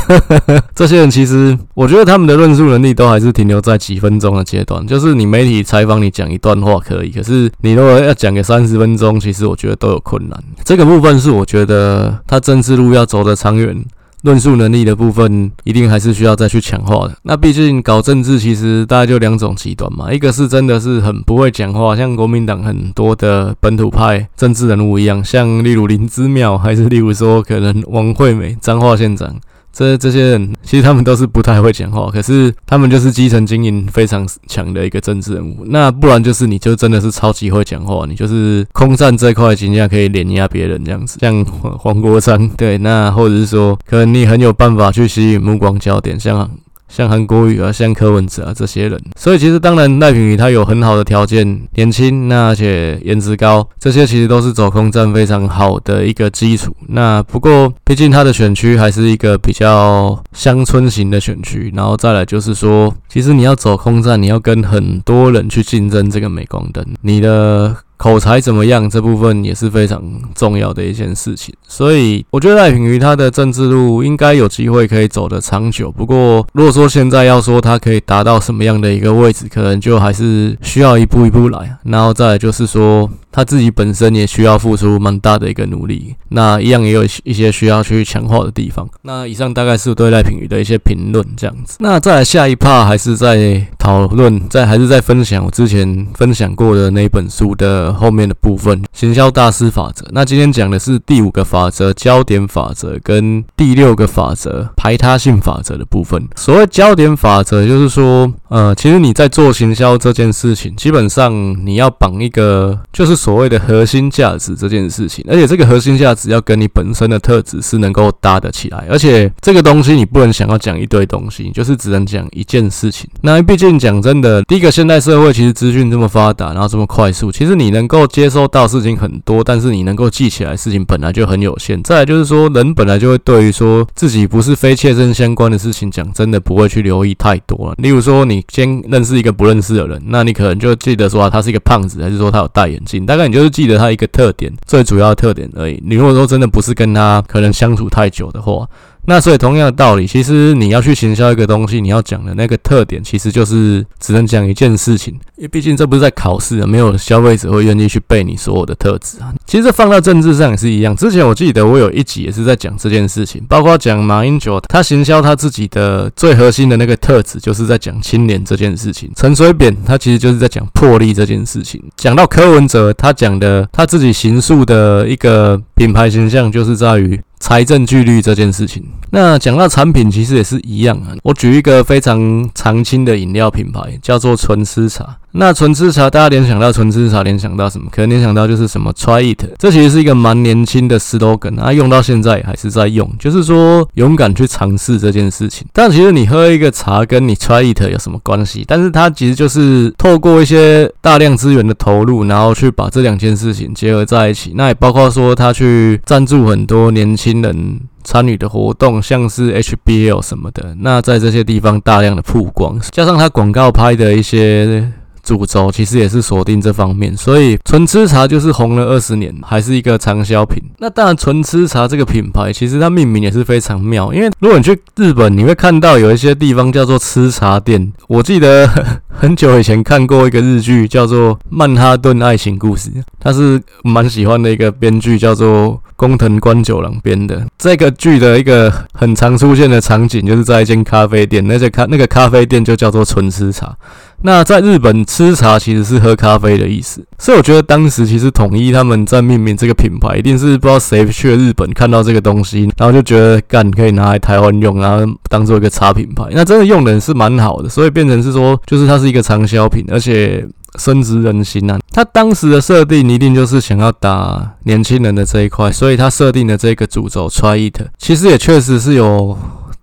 这些人其实我觉得他们的论述能力都还是停留在几分钟的阶段，就是你媒体采访你讲一段话可以，可是你如果要讲个三十分钟，其实我觉得都有困难。这个部分是我觉得他政治路要走得长远。论述能力的部分，一定还是需要再去强化的。那毕竟搞政治，其实大概就两种极端嘛。一个是真的是很不会讲话，像国民党很多的本土派政治人物一样，像例如林之妙，还是例如说可能王惠美，彰化县长。这这些人其实他们都是不太会讲话，可是他们就是基层经营非常强的一个政治人物。那不然就是你就真的是超级会讲话，你就是空战这块，情况下可以碾压别人这样子。像黄国昌，对，那或者是说，可能你很有办法去吸引目光焦点，像。像韩国瑜啊，像柯文哲啊这些人，所以其实当然赖品妤他有很好的条件，年轻，那而且颜值高，这些其实都是走空战非常好的一个基础。那不过毕竟他的选区还是一个比较乡村型的选区，然后再来就是说，其实你要走空战，你要跟很多人去竞争这个镁光灯，你的。口才怎么样？这部分也是非常重要的一件事情，所以我觉得赖品妤他的政治路应该有机会可以走得长久。不过，如果说现在要说他可以达到什么样的一个位置，可能就还是需要一步一步来。然后再来就是说。他自己本身也需要付出蛮大的一个努力，那一样也有一些需要去强化的地方。那以上大概是对赖品妤的一些评论，这样子。那再来下一 part 还是在讨论，在还是在分享我之前分享过的那本书的后面的部分——行销大师法则。那今天讲的是第五个法则——焦点法则，跟第六个法则——排他性法则的部分。所谓焦点法则，就是说，呃，其实你在做行销这件事情，基本上你要绑一个，就是。所谓的核心价值这件事情，而且这个核心价值要跟你本身的特质是能够搭得起来，而且这个东西你不能想要讲一堆东西，就是只能讲一件事情。那毕竟讲真的，第一个现代社会其实资讯这么发达，然后这么快速，其实你能够接收到事情很多，但是你能够记起来事情本来就很有限。再来就是说，人本来就会对于说自己不是非切身相关的事情，讲真的不会去留意太多了。例如说，你先认识一个不认识的人，那你可能就记得说，他是一个胖子，还是说他有戴眼镜？大概你就是记得他一个特点，最主要的特点而已。你如果说真的不是跟他可能相处太久的话。那所以同样的道理，其实你要去行销一个东西，你要讲的那个特点，其实就是只能讲一件事情，因为毕竟这不是在考试啊，没有消费者会愿意去背你所有的特质啊。其实放到政治上也是一样。之前我记得我有一集也是在讲这件事情，包括讲马英九他行销他自己的最核心的那个特质，就是在讲清廉这件事情。陈水扁他其实就是在讲魄力这件事情。讲到柯文哲，他讲的他自己行塑的一个品牌形象，就是在于。财政纪律这件事情，那讲到产品，其实也是一样啊。我举一个非常常青的饮料品牌，叫做纯思茶。那纯吃茶，大家联想到纯吃茶，联想到什么？可能联想到就是什么 “Try it”。这其实是一个蛮年轻的 slogan，啊，用到现在还是在用，就是说勇敢去尝试这件事情。但其实你喝一个茶，跟你 “Try it” 有什么关系？但是它其实就是透过一些大量资源的投入，然后去把这两件事情结合在一起。那也包括说，他去赞助很多年轻人参与的活动，像是 HBL 什么的。那在这些地方大量的曝光，加上他广告拍的一些。主轴其实也是锁定这方面，所以纯吃茶就是红了二十年，还是一个畅销品。那当然，纯吃茶这个品牌其实它命名也是非常妙，因为如果你去日本，你会看到有一些地方叫做吃茶店。我记得 很久以前看过一个日剧，叫做《曼哈顿爱情故事》，它是蛮喜欢的一个编剧，叫做工藤官九郎编的。这个剧的一个很常出现的场景，就是在一间咖啡店，那些咖那个咖啡店就叫做纯吃茶。那在日本吃茶其实是喝咖啡的意思，所以我觉得当时其实统一他们在命名这个品牌，一定是不知道谁去了日本看到这个东西，然后就觉得干可以拿来台湾用，然后当做一个茶品牌。那真的用的人是蛮好的，所以变成是说，就是它是一个畅销品，而且深植人心啊。他当时的设定一定就是想要打年轻人的这一块，所以他设定的这个主轴 Try It，其实也确实是有。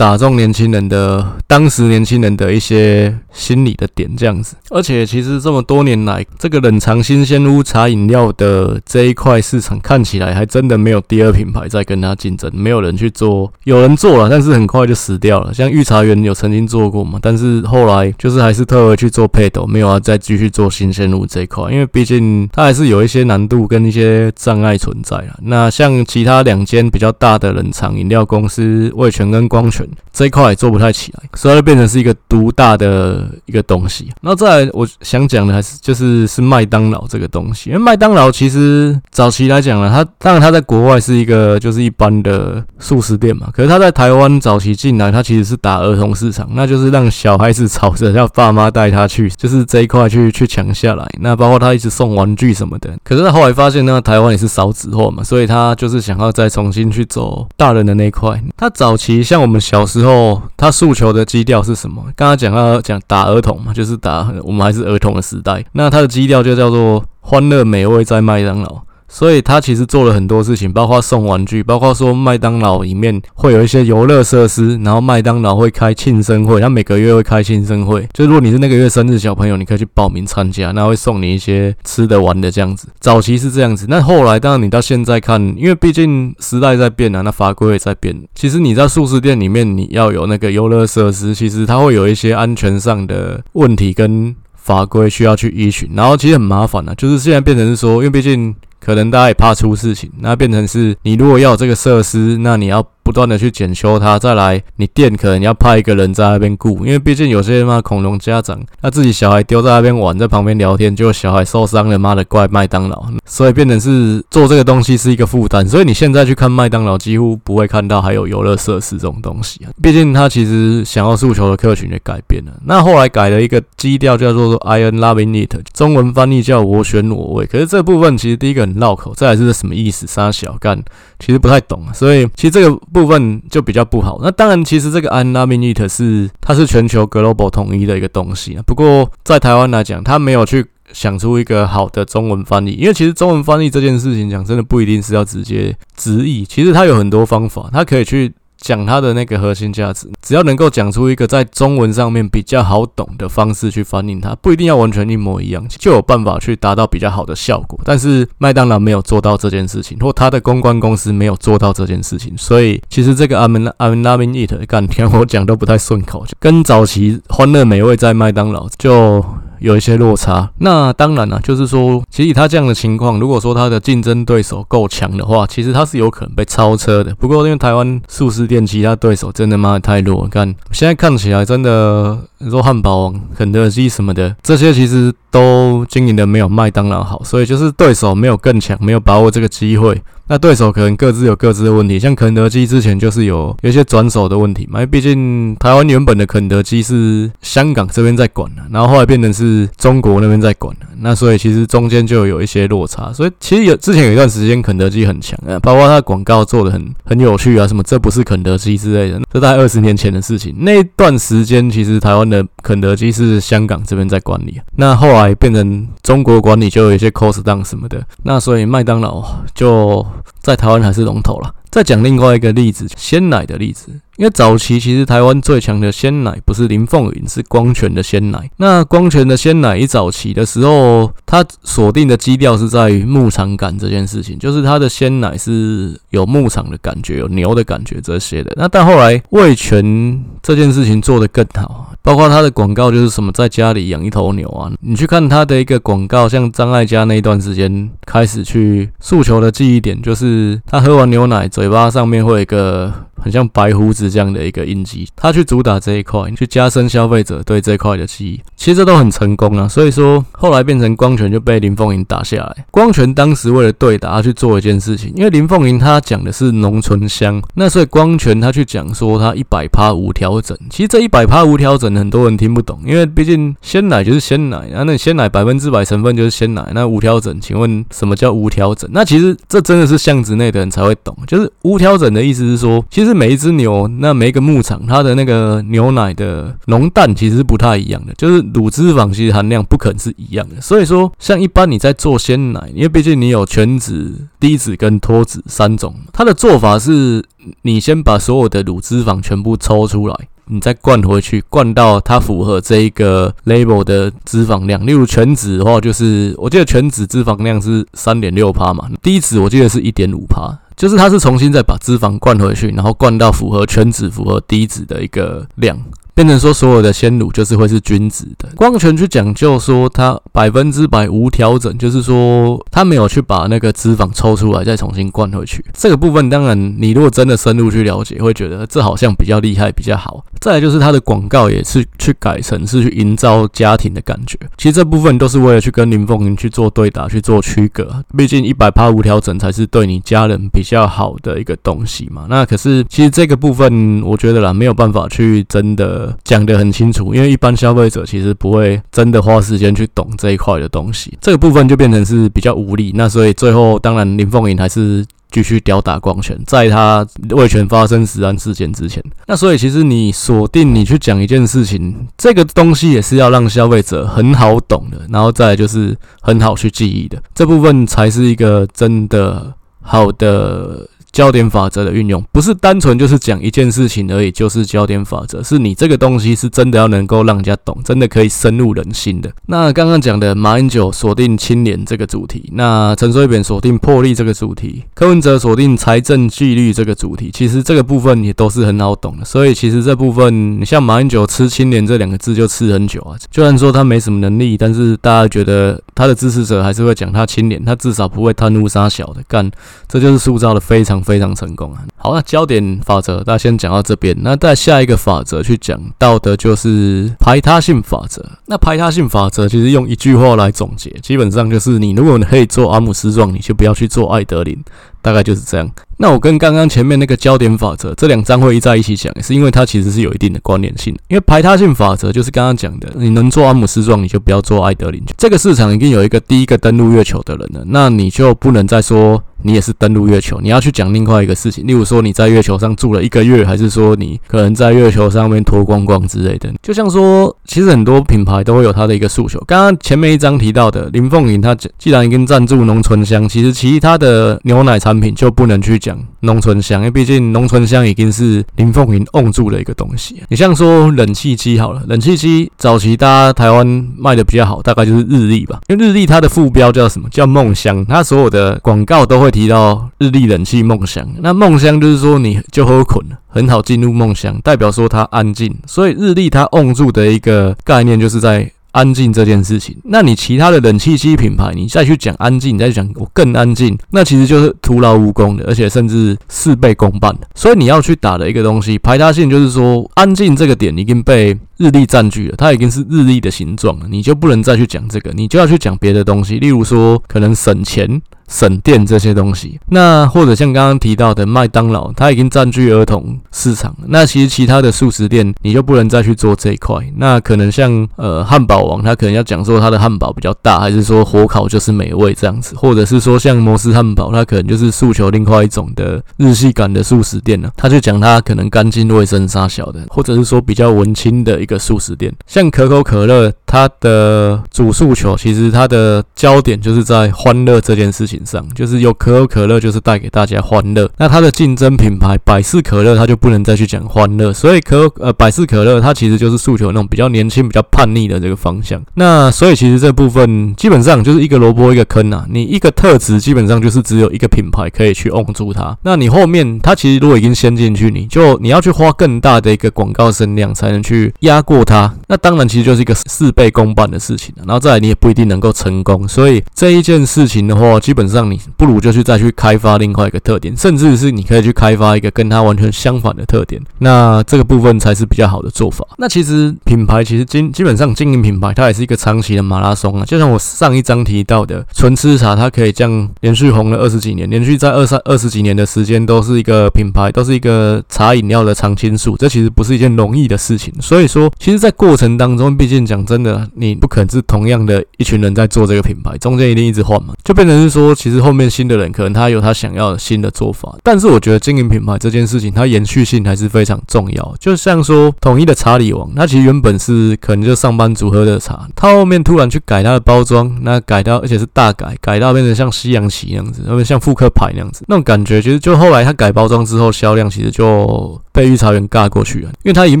打中年轻人的当时年轻人的一些心理的点这样子，而且其实这么多年来，这个冷藏新鲜屋茶饮料的这一块市场看起来还真的没有第二品牌在跟他竞争，没有人去做，有人做了，但是很快就死掉了。像御茶园有曾经做过嘛，但是后来就是还是特别去做配斗，没有要再继续做新鲜屋这一块，因为毕竟它还是有一些难度跟一些障碍存在了。那像其他两间比较大的冷藏饮料公司，味全跟光泉。这一块也做不太起来，所以就变成是一个独大的一个东西。那再来，我想讲的还是就是是麦当劳这个东西，因为麦当劳其实早期来讲呢，它当然它在国外是一个就是一般的速食店嘛，可是它在台湾早期进来，它其实是打儿童市场，那就是让小孩子吵着要爸妈带他去，就是这一块去去抢下来。那包括他一直送玩具什么的，可是他后来发现呢，台湾也是少子化嘛，所以他就是想要再重新去走大人的那一块。他早期像我们小时候，他诉求的基调是什么？刚刚讲到讲打儿童嘛，就是打我们还是儿童的时代。那他的基调就叫做欢乐美味在麦当劳。所以他其实做了很多事情，包括送玩具，包括说麦当劳里面会有一些游乐设施，然后麦当劳会开庆生会，他每个月会开庆生会，就如果你是那个月生日小朋友，你可以去报名参加，那会送你一些吃的玩的这样子。早期是这样子，那后来当然你到现在看，因为毕竟时代在变啊，那法规也在变。其实你在素食店里面你要有那个游乐设施，其实它会有一些安全上的问题跟法规需要去依循，然后其实很麻烦啊，就是现在变成是说，因为毕竟。可能大家也怕出事情，那变成是你如果要有这个设施，那你要。不断的去检修它，再来你店可能要派一个人在那边顾，因为毕竟有些妈恐龙家长，他自己小孩丢在那边玩，在旁边聊天，结果小孩受伤了，妈的怪麦当劳，所以变成是做这个东西是一个负担。所以你现在去看麦当劳，几乎不会看到还有游乐设施这种东西啊。毕竟他其实想要诉求的客群也改变了。那后来改了一个基调，叫做 I am loving it，中文翻译叫我选我为。可是这部分其实第一个很绕口，再来是什么意思？三小干，其实不太懂。所以其实这个。部分就比较不好。那当然，其实这个 I'm loving it 是它是全球 global 统一的一个东西啊。不过在台湾来讲，它没有去想出一个好的中文翻译，因为其实中文翻译这件事情讲真的不一定是要直接直译，其实它有很多方法，它可以去。讲它的那个核心价值，只要能够讲出一个在中文上面比较好懂的方式去翻译它，不一定要完全一模一样，就有办法去达到比较好的效果。但是麦当劳没有做到这件事情，或他的公关公司没有做到这件事情，所以其实这个 I'm I'm loving it，干，听我讲都不太顺口，跟早期欢乐美味在麦当劳就。有一些落差，那当然了，就是说，其实他这样的情况，如果说他的竞争对手够强的话，其实他是有可能被超车的。不过，因为台湾速食店其他对手真的妈的太弱，看现在看起来真的，你说汉堡王、肯德基什么的，这些其实都经营的没有麦当劳好，所以就是对手没有更强，没有把握这个机会。那对手可能各自有各自的问题，像肯德基之前就是有有些转手的问题嘛，因为毕竟台湾原本的肯德基是香港这边在管的，然后后来变成是中国那边在管的，那所以其实中间就有一些落差，所以其实有之前有一段时间肯德基很强啊，包括它广告做的很很有趣啊，什么这不是肯德基之类的，这大概二十年前的事情。那段时间其实台湾的肯德基是香港这边在管理，那后来变成中国管理就有一些 cost down 什么的，那所以麦当劳就。在台湾还是龙头了。再讲另外一个例子，鲜奶的例子。因为早期其实台湾最强的鲜奶不是林凤营，是光泉的鲜奶。那光泉的鲜奶一早期的时候，它锁定的基调是在于牧场感这件事情，就是它的鲜奶是有牧场的感觉，有牛的感觉这些的。那但后来味全这件事情做得更好。包括他的广告就是什么在家里养一头牛啊，你去看他的一个广告，像张艾嘉那一段时间开始去诉求的记忆点，就是他喝完牛奶，嘴巴上面会有一个很像白胡子是这样的一个印记，他去主打这一块，去加深消费者对这一块的记忆，其实这都很成功啊。所以说后来变成光泉就被林凤营打下来。光泉当时为了对打，他去做一件事情，因为林凤营他讲的是浓醇香，那所以光泉他去讲说他一百趴无调整。其实这一百趴无调整很多人听不懂，因为毕竟鲜奶就是鲜奶啊，那鲜奶百分之百成分就是鲜奶，那无调整，请问什么叫无调整？那其实这真的是巷子内的人才会懂，就是无调整的意思是说，其实每一只牛，那每一个牧场，它的那个牛奶的浓淡其实不太一样的，就是乳脂肪其实含量不可能是一样的。所以说，像一般你在做鲜奶，因为毕竟你有全脂、低脂跟脱脂三种，它的做法是，你先把所有的乳脂肪全部抽出来。你再灌回去，灌到它符合这一个 label 的脂肪量。例如全脂的话，就是我记得全脂脂肪量是三点六帕嘛，低脂我记得是一点五帕，就是它是重新再把脂肪灌回去，然后灌到符合全脂、符合低脂的一个量。变成说所有的鲜乳就是会是均质的，光泉去讲究说它百分之百无调整，就是说它没有去把那个脂肪抽出来再重新灌回去。这个部分当然你如果真的深入去了解，会觉得这好像比较厉害比较好。再来就是它的广告也是去改成是去营造家庭的感觉，其实这部分都是为了去跟林凤营去做对打去做区隔，毕竟一百趴无调整才是对你家人比较好的一个东西嘛。那可是其实这个部分我觉得啦没有办法去真的。讲得很清楚，因为一般消费者其实不会真的花时间去懂这一块的东西，这个部分就变成是比较无力。那所以最后，当然林凤营还是继续吊打光权，在他味全发生实案事件之前。那所以其实你锁定你去讲一件事情，这个东西也是要让消费者很好懂的，然后再就是很好去记忆的，这部分才是一个真的好的。焦点法则的运用不是单纯就是讲一件事情而已，就是焦点法则，是你这个东西是真的要能够让人家懂，真的可以深入人心的。那刚刚讲的马英九锁定清廉这个主题，那陈水扁锁定魄力这个主题，柯文哲锁定财政纪律这个主题，其实这个部分也都是很好懂的。所以其实这部分，你像马英九吃清廉这两个字就吃很久啊。就算说他没什么能力，但是大家觉得他的支持者还是会讲他清廉，他至少不会贪污杀小的干，这就是塑造的非常。非常成功啊！好，那焦点法则大家先讲到这边。那在下一个法则去讲到的就是排他性法则。那排他性法则其实用一句话来总结，基本上就是你如果你可以做阿姆斯壮，你就不要去做艾德林，大概就是这样。那我跟刚刚前面那个焦点法则这两章会一在一起讲，是因为它其实是有一定的关联性。因为排他性法则就是刚刚讲的，你能做阿姆斯壮，你就不要做艾德林。这个市场已经有一个第一个登陆月球的人了，那你就不能再说。你也是登陆月球，你要去讲另外一个事情，例如说你在月球上住了一个月，还是说你可能在月球上面脱光光之类的。就像说，其实很多品牌都会有它的一个诉求。刚刚前面一章提到的林凤营，他既然已经赞助浓醇香，其实其他的牛奶茶产品就不能去讲浓醇香，因为毕竟浓醇香已经是林凤营 on 住的一个东西。你像说冷气机好了，冷气机早期大家台湾卖的比较好，大概就是日立吧，因为日立它的副标叫什么？叫梦香，它所有的广告都会。提到日立冷气梦香，那梦香就是说你就喝困，很好进入梦乡，代表说它安静，所以日立它 on 住的一个概念就是在安静这件事情。那你其他的冷气机品牌，你再去讲安静，你再讲我更安静，那其实就是徒劳无功的，而且甚至事倍功半的。所以你要去打的一个东西，排他性就是说安静这个点已经被日立占据了，它已经是日立的形状了，你就不能再去讲这个，你就要去讲别的东西，例如说可能省钱。省电这些东西，那或者像刚刚提到的麦当劳，它已经占据儿童市场。那其实其他的速食店，你就不能再去做这一块。那可能像呃汉堡王，它可能要讲说它的汉堡比较大，还是说火烤就是美味这样子，或者是说像摩斯汉堡，它可能就是诉求另外一种的日系感的速食店呢。他就讲它可能干净卫生杀小的，或者是说比较文青的一个速食店。像可口可乐，它的主诉求其实它的焦点就是在欢乐这件事情。上就是有可口可乐，就是带给大家欢乐。那它的竞争品牌百事可乐，它就不能再去讲欢乐。所以可呃百事可乐，它其实就是诉求那种比较年轻、比较叛逆的这个方向。那所以其实这部分基本上就是一个萝卜一个坑啊。你一个特质基本上就是只有一个品牌可以去 on 住它。那你后面它其实如果已经先进去，你就你要去花更大的一个广告声量才能去压过它。那当然其实就是一个事倍功半的事情。然后再来你也不一定能够成功。所以这一件事情的话，基本本上你不如就去再去开发另外一个特点，甚至是你可以去开发一个跟它完全相反的特点。那这个部分才是比较好的做法。那其实品牌其实基基本上经营品牌，它也是一个长期的马拉松啊。就像我上一章提到的，纯吃茶它可以这样连续红了二十几年，连续在二三二十几年的时间都是一个品牌，都是一个茶饮料的常青树。这其实不是一件容易的事情。所以说，其实，在过程当中，毕竟讲真的，你不可能是同样的一群人在做这个品牌，中间一定一直换嘛，就变成是说，其实后面新的人可能他有他想要的新的做法。但是我觉得经营品牌这件事情，它延续性还是非常重要。就像说统一的茶里王，它其实原本是可能就上班族喝的茶，它后面突然去改它的包装，那改到而且是大改，改到变成像西洋棋那样子，有点像复刻牌那样子，那种感觉其实就后来它改包装之后，销量其实就被御茶园尬过去了，因为它已经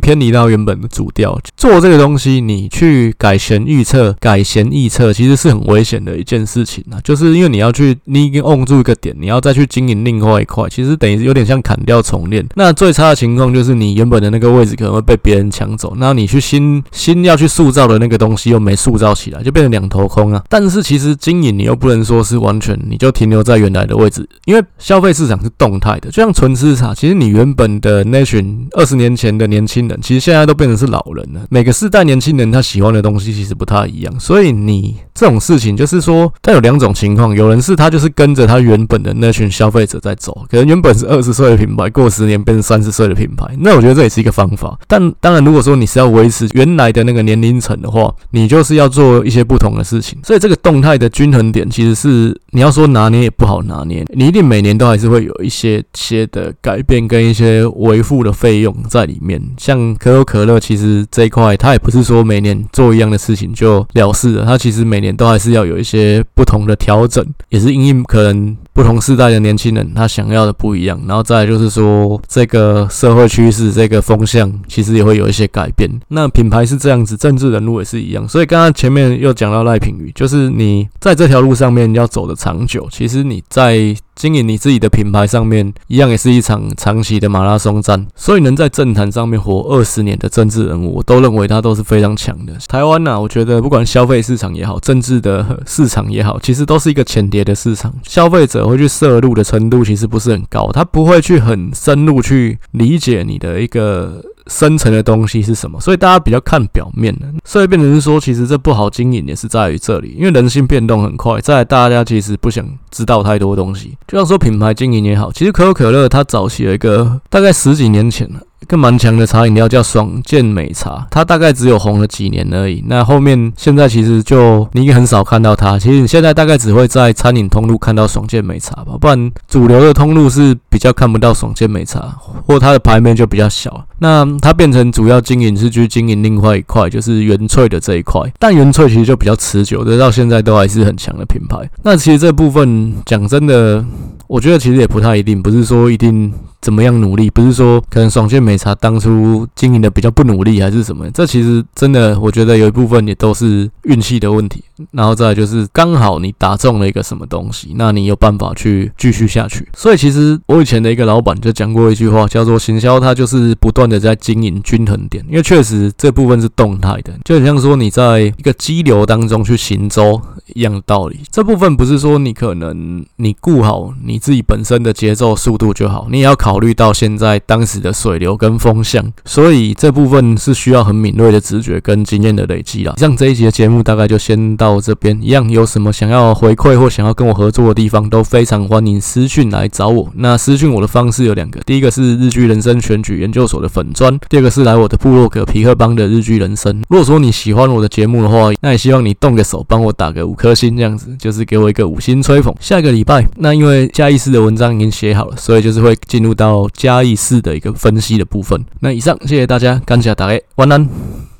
偏离到原本的主调。做这个东西，你去改弦预测、改弦预测，其实是很危险的一件事情啊。就是因为你要去，你已经瓮住一个点，你要再去经营另外一块，其实等于有点像砍掉重练。那最差的情况就是你原本的那个位置可能会被别人抢走，那你去新新要去塑造的那个东西又没塑造起来，就变成两头空啊。但是其实经营你又不能说是完全你就停留在原来的位置，因为消费市场是动态的。就像纯吃茶，其实你原本的那群二十年前的年轻人，其实现在都变成是老人了。每个世代年轻人他喜欢的东西其实不太一样，所以你这种事情就是说，它有两种情况，有人是他就是跟着他原本的那群消费者在走，可能原本是二十岁的品牌，过十年变成三十岁的品牌，那我觉得这也是一个方法。但当然，如果说你是要维持原来的那个年龄层的话，你就是要做一些不同的事情。所以这个动态的均衡点其实是你要说拿捏也不好拿捏，你一定每年都还是会有一些些的改变跟一些维护的费用在里面。像可口可乐，其实这一块它也不是说每年做一样的事情就了事了，它其实每年都还是要有一些不同的调整，也是因应可能不同世代的年轻人他想要的不一样，然后再就是说这个社会趋势、这个风向其实也会有一些改变。那品牌是这样子，政治人物也是一样。所以刚刚前面又讲到赖品妤，就是你在这条路上面要走得长久，其实你在。经营你自己的品牌上面，一样也是一场长期的马拉松战。所以能在政坛上面活二十年的政治人物，我都认为他都是非常强的。台湾呐，我觉得不管消费市场也好，政治的市场也好，其实都是一个浅碟的市场。消费者会去摄入的程度其实不是很高，他不会去很深入去理解你的一个。深层的东西是什么？所以大家比较看表面的，所以变成是说，其实这不好经营也是在于这里，因为人性变动很快。在，大家其实不想知道太多东西，就像说品牌经营也好，其实可口可乐它早期有一个大概十几年前了。一个蛮强的茶饮料叫爽健美茶，它大概只有红了几年而已。那后面现在其实就你也很少看到它。其实你现在大概只会在餐饮通路看到爽健美茶吧，不然主流的通路是比较看不到爽健美茶，或它的牌面就比较小。那它变成主要经营是去经营另外一块，就是原萃的这一块。但原萃其实就比较持久，的到现在都还是很强的品牌。那其实这部分讲真的，我觉得其实也不太一定，不是说一定。怎么样努力？不是说可能爽健美茶当初经营的比较不努力，还是什么？这其实真的，我觉得有一部分也都是运气的问题。然后再就是刚好你打中了一个什么东西，那你有办法去继续下去。所以其实我以前的一个老板就讲过一句话，叫做行销它就是不断的在经营均衡点，因为确实这部分是动态的，就很像说你在一个激流当中去行舟一样的道理。这部分不是说你可能你顾好你自己本身的节奏速度就好，你也要考。考虑到现在当时的水流跟风向，所以这部分是需要很敏锐的直觉跟经验的累积啦。像这一集的节目大概就先到这边，一样有什么想要回馈或想要跟我合作的地方，都非常欢迎私讯来找我。那私讯我的方式有两个，第一个是日剧人生选举研究所的粉砖，第二个是来我的部落格皮克邦的日剧人生。如果说你喜欢我的节目的话，那也希望你动个手帮我打个五颗星，这样子就是给我一个五星吹捧。下个礼拜，那因为嘉义市的文章已经写好了，所以就是会进入到嘉义市的一个分析的部分。那以上，谢谢大家，感谢大家，晚安。